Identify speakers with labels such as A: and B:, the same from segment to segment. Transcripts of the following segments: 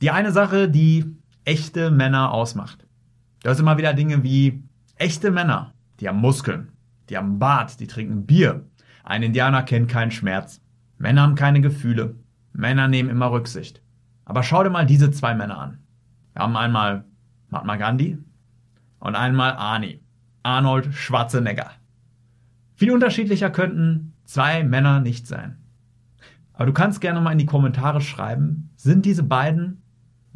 A: Die eine Sache, die echte Männer ausmacht. Da sind immer wieder Dinge wie echte Männer, die haben Muskeln, die haben Bart, die trinken Bier. Ein Indianer kennt keinen Schmerz. Männer haben keine Gefühle. Männer nehmen immer Rücksicht. Aber schau dir mal diese zwei Männer an. Wir haben einmal Mahatma Gandhi und einmal Arnie, Arnold Schwarzenegger. Viel unterschiedlicher könnten zwei Männer nicht sein. Aber du kannst gerne mal in die Kommentare schreiben, sind diese beiden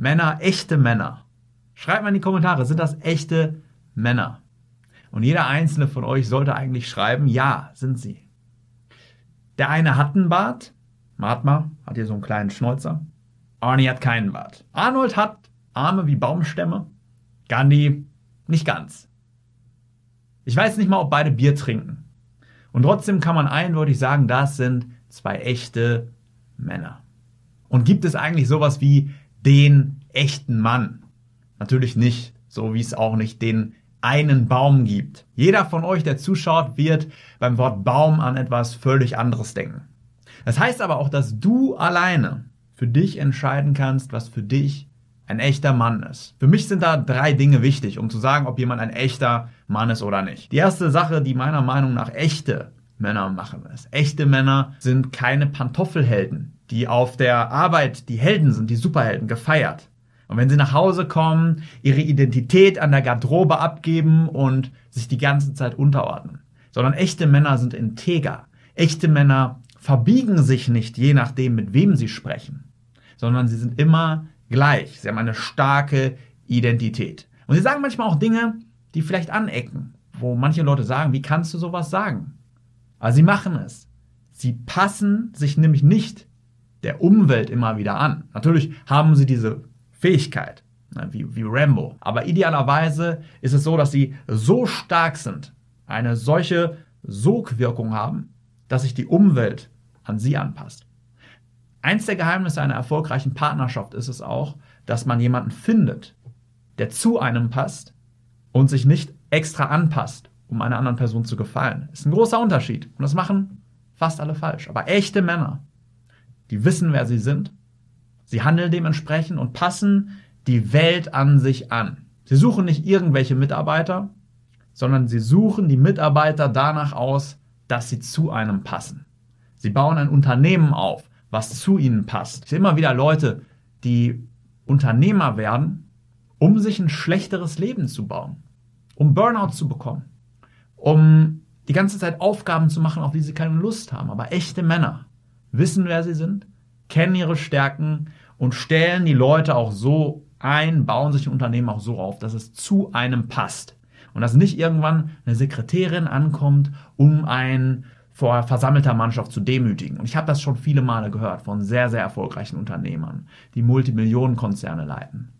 A: Männer echte Männer? Schreib mal in die Kommentare, sind das echte Männer? Und jeder einzelne von euch sollte eigentlich schreiben, ja, sind sie. Der eine hat einen Bart, Mahatma hat hier so einen kleinen Schnäuzer, Arnie hat keinen Bart. Arnold hat Arme wie Baumstämme, Gandhi nicht ganz. Ich weiß nicht mal, ob beide Bier trinken. Und trotzdem kann man eindeutig sagen, das sind zwei echte Männer. Und gibt es eigentlich sowas wie den echten Mann? Natürlich nicht, so wie es auch nicht den einen Baum gibt. Jeder von euch, der zuschaut, wird beim Wort Baum an etwas völlig anderes denken. Das heißt aber auch, dass du alleine für dich entscheiden kannst, was für dich ein echter Mann ist. Für mich sind da drei Dinge wichtig, um zu sagen, ob jemand ein echter Mann ist oder nicht. Die erste Sache, die meiner Meinung nach echte Männer machen, ist, echte Männer sind keine Pantoffelhelden, die auf der Arbeit die Helden sind, die Superhelden, gefeiert. Und wenn sie nach Hause kommen, ihre Identität an der Garderobe abgeben und sich die ganze Zeit unterordnen. Sondern echte Männer sind integer. Echte Männer verbiegen sich nicht, je nachdem, mit wem sie sprechen, sondern sie sind immer gleich. Sie haben eine starke Identität. Und sie sagen manchmal auch Dinge, die vielleicht anecken, wo manche Leute sagen, wie kannst du sowas sagen? Aber sie machen es. Sie passen sich nämlich nicht der Umwelt immer wieder an. Natürlich haben sie diese Fähigkeit, ne, wie, wie Rambo. Aber idealerweise ist es so, dass sie so stark sind, eine solche Sogwirkung haben, dass sich die Umwelt an sie anpasst. Eins der Geheimnisse einer erfolgreichen Partnerschaft ist es auch, dass man jemanden findet, der zu einem passt und sich nicht extra anpasst, um einer anderen Person zu gefallen. Ist ein großer Unterschied. Und das machen fast alle falsch. Aber echte Männer, die wissen, wer sie sind Sie handeln dementsprechend und passen die Welt an sich an. Sie suchen nicht irgendwelche Mitarbeiter, sondern sie suchen die Mitarbeiter danach aus, dass sie zu einem passen. Sie bauen ein Unternehmen auf, was zu ihnen passt. Ich sehe immer wieder Leute, die Unternehmer werden, um sich ein schlechteres Leben zu bauen, um Burnout zu bekommen, um die ganze Zeit Aufgaben zu machen, auf die sie keine Lust haben. Aber echte Männer wissen, wer sie sind, kennen ihre Stärken und stellen die Leute auch so ein, bauen sich ein Unternehmen auch so auf, dass es zu einem passt. Und dass nicht irgendwann eine Sekretärin ankommt, um einen vor versammelter Mannschaft zu demütigen. Und ich habe das schon viele Male gehört von sehr, sehr erfolgreichen Unternehmern, die Multimillionenkonzerne leiten.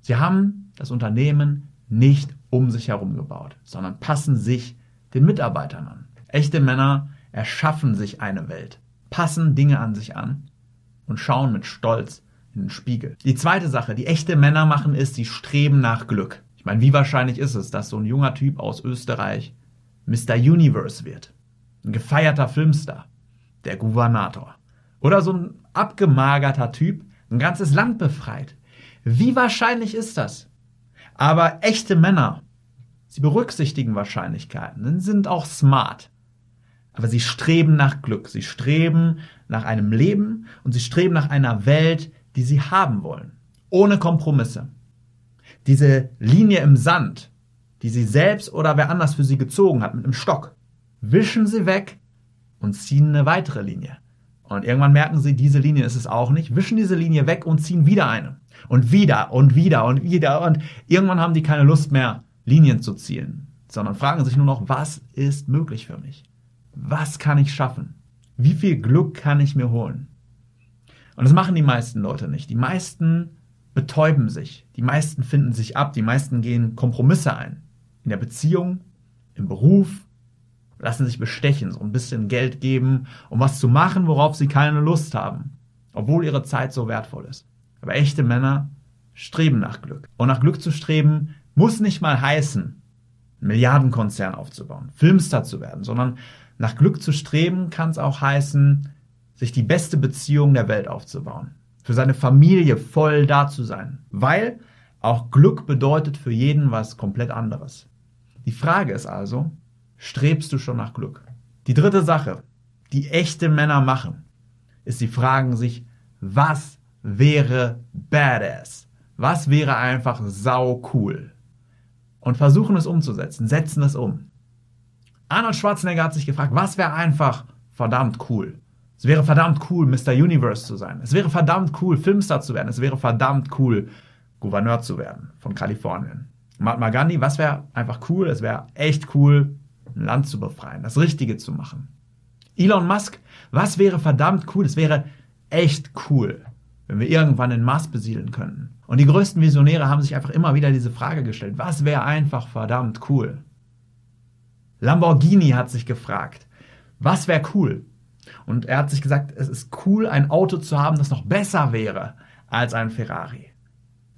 A: Sie haben das Unternehmen nicht um sich herum gebaut, sondern passen sich den Mitarbeitern an. Echte Männer erschaffen sich eine Welt, passen Dinge an sich an und schauen mit Stolz in den Spiegel. Die zweite Sache, die echte Männer machen, ist, sie streben nach Glück. Ich meine, wie wahrscheinlich ist es, dass so ein junger Typ aus Österreich Mr. Universe wird? Ein gefeierter Filmstar, der Gouvernator. Oder so ein abgemagerter Typ ein ganzes Land befreit. Wie wahrscheinlich ist das? Aber echte Männer, sie berücksichtigen Wahrscheinlichkeiten, sind auch smart. Aber sie streben nach Glück, sie streben nach einem Leben und sie streben nach einer Welt, die sie haben wollen. Ohne Kompromisse. Diese Linie im Sand, die sie selbst oder wer anders für sie gezogen hat mit einem Stock, wischen sie weg und ziehen eine weitere Linie. Und irgendwann merken sie, diese Linie ist es auch nicht, wischen diese Linie weg und ziehen wieder eine. Und wieder und wieder und wieder. Und irgendwann haben die keine Lust mehr, Linien zu zielen, sondern fragen sich nur noch, was ist möglich für mich? Was kann ich schaffen? Wie viel Glück kann ich mir holen? Und das machen die meisten Leute nicht. Die meisten betäuben sich. Die meisten finden sich ab. Die meisten gehen Kompromisse ein. In der Beziehung, im Beruf, lassen sich bestechen, so ein bisschen Geld geben, um was zu machen, worauf sie keine Lust haben. Obwohl ihre Zeit so wertvoll ist. Aber echte Männer streben nach Glück. Und nach Glück zu streben muss nicht mal heißen, einen Milliardenkonzern aufzubauen, Filmstar zu werden, sondern nach Glück zu streben kann es auch heißen, sich die beste Beziehung der Welt aufzubauen. für seine Familie voll da zu sein. Weil auch Glück bedeutet für jeden was komplett anderes. Die Frage ist also, strebst du schon nach Glück? Die dritte Sache, die echte Männer machen, ist, sie fragen sich, was wäre badass? Was wäre einfach sau cool? Und versuchen es umzusetzen, setzen es um. Arnold Schwarzenegger hat sich gefragt, was wäre einfach verdammt cool? Es wäre verdammt cool, Mr. Universe zu sein. Es wäre verdammt cool, Filmstar zu werden. Es wäre verdammt cool, Gouverneur zu werden von Kalifornien. Mahatma Gandhi, was wäre einfach cool? Es wäre echt cool, ein Land zu befreien, das Richtige zu machen. Elon Musk, was wäre verdammt cool? Es wäre echt cool, wenn wir irgendwann den Mars besiedeln könnten. Und die größten Visionäre haben sich einfach immer wieder diese Frage gestellt, was wäre einfach verdammt cool? Lamborghini hat sich gefragt, was wäre cool? Und er hat sich gesagt, es ist cool, ein Auto zu haben, das noch besser wäre als ein Ferrari.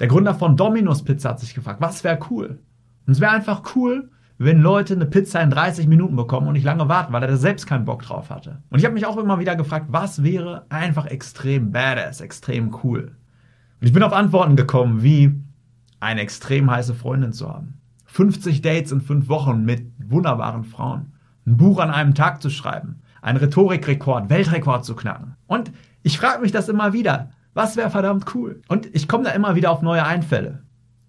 A: Der Gründer von Domino's Pizza hat sich gefragt, was wäre cool? Und es wäre einfach cool, wenn Leute eine Pizza in 30 Minuten bekommen und nicht lange warten, weil er da selbst keinen Bock drauf hatte. Und ich habe mich auch immer wieder gefragt, was wäre einfach extrem badass, extrem cool? Und ich bin auf Antworten gekommen, wie eine extrem heiße Freundin zu haben. 50 Dates in 5 Wochen mit wunderbaren Frauen. Ein Buch an einem Tag zu schreiben. Einen Rhetorikrekord, Weltrekord zu knacken. Und ich frage mich das immer wieder. Was wäre verdammt cool? Und ich komme da immer wieder auf neue Einfälle.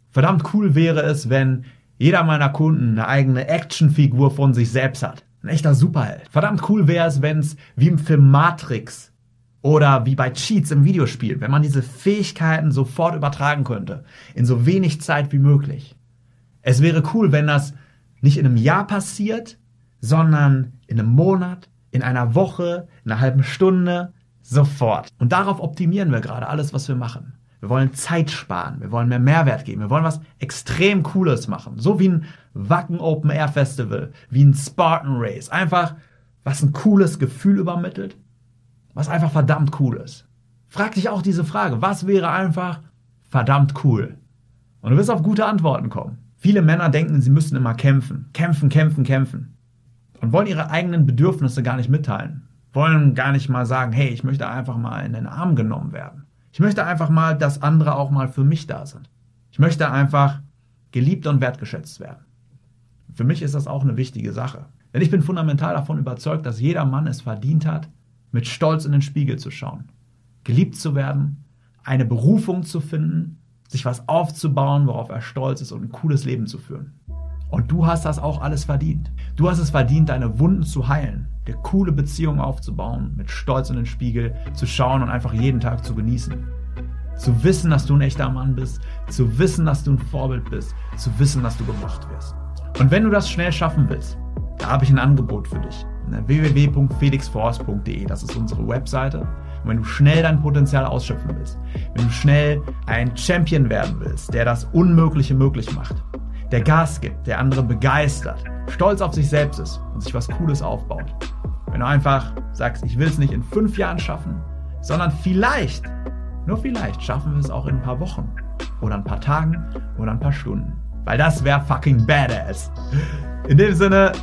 A: Verdammt cool wäre es, wenn jeder meiner Kunden eine eigene Actionfigur von sich selbst hat. Ein echter Superheld. Verdammt cool wäre es, wenn es wie im Film Matrix oder wie bei Cheats im Videospiel, wenn man diese Fähigkeiten sofort übertragen könnte, in so wenig Zeit wie möglich. Es wäre cool, wenn das nicht in einem Jahr passiert, sondern in einem Monat, in einer Woche, in einer halben Stunde, sofort. Und darauf optimieren wir gerade alles, was wir machen. Wir wollen Zeit sparen, wir wollen mehr Mehrwert geben, wir wollen was extrem Cooles machen. So wie ein Wacken Open Air Festival, wie ein Spartan Race. Einfach, was ein cooles Gefühl übermittelt, was einfach verdammt cool ist. Frag dich auch diese Frage, was wäre einfach verdammt cool? Und du wirst auf gute Antworten kommen. Viele Männer denken, sie müssen immer kämpfen, kämpfen, kämpfen, kämpfen. Und wollen ihre eigenen Bedürfnisse gar nicht mitteilen. Wollen gar nicht mal sagen, hey, ich möchte einfach mal in den Arm genommen werden. Ich möchte einfach mal, dass andere auch mal für mich da sind. Ich möchte einfach geliebt und wertgeschätzt werden. Für mich ist das auch eine wichtige Sache. Denn ich bin fundamental davon überzeugt, dass jeder Mann es verdient hat, mit Stolz in den Spiegel zu schauen, geliebt zu werden, eine Berufung zu finden, sich was aufzubauen, worauf er stolz ist und ein cooles Leben zu führen. Und du hast das auch alles verdient. Du hast es verdient, deine Wunden zu heilen, dir coole Beziehungen aufzubauen, mit Stolz in den Spiegel zu schauen und einfach jeden Tag zu genießen. Zu wissen, dass du ein echter Mann bist, zu wissen, dass du ein Vorbild bist, zu wissen, dass du gemacht wirst. Und wenn du das schnell schaffen willst, da habe ich ein Angebot für dich. www.felixforce.de, das ist unsere Webseite. Und wenn du schnell dein Potenzial ausschöpfen willst, wenn du schnell ein Champion werden willst, der das Unmögliche möglich macht, der Gas gibt, der andere begeistert, stolz auf sich selbst ist und sich was Cooles aufbaut. Wenn du einfach sagst, ich will es nicht in fünf Jahren schaffen, sondern vielleicht, nur vielleicht schaffen wir es auch in ein paar Wochen oder ein paar Tagen oder ein paar Stunden. Weil das wäre fucking badass. In dem Sinne,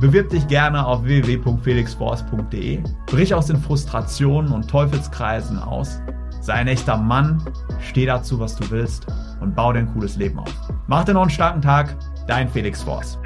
A: bewirb dich gerne auf www.felixforce.de. Brich aus den Frustrationen und Teufelskreisen aus. Sei ein echter Mann, steh dazu, was du willst und bau dir ein cooles Leben auf. Mach dir noch einen starken Tag, dein Felix Force.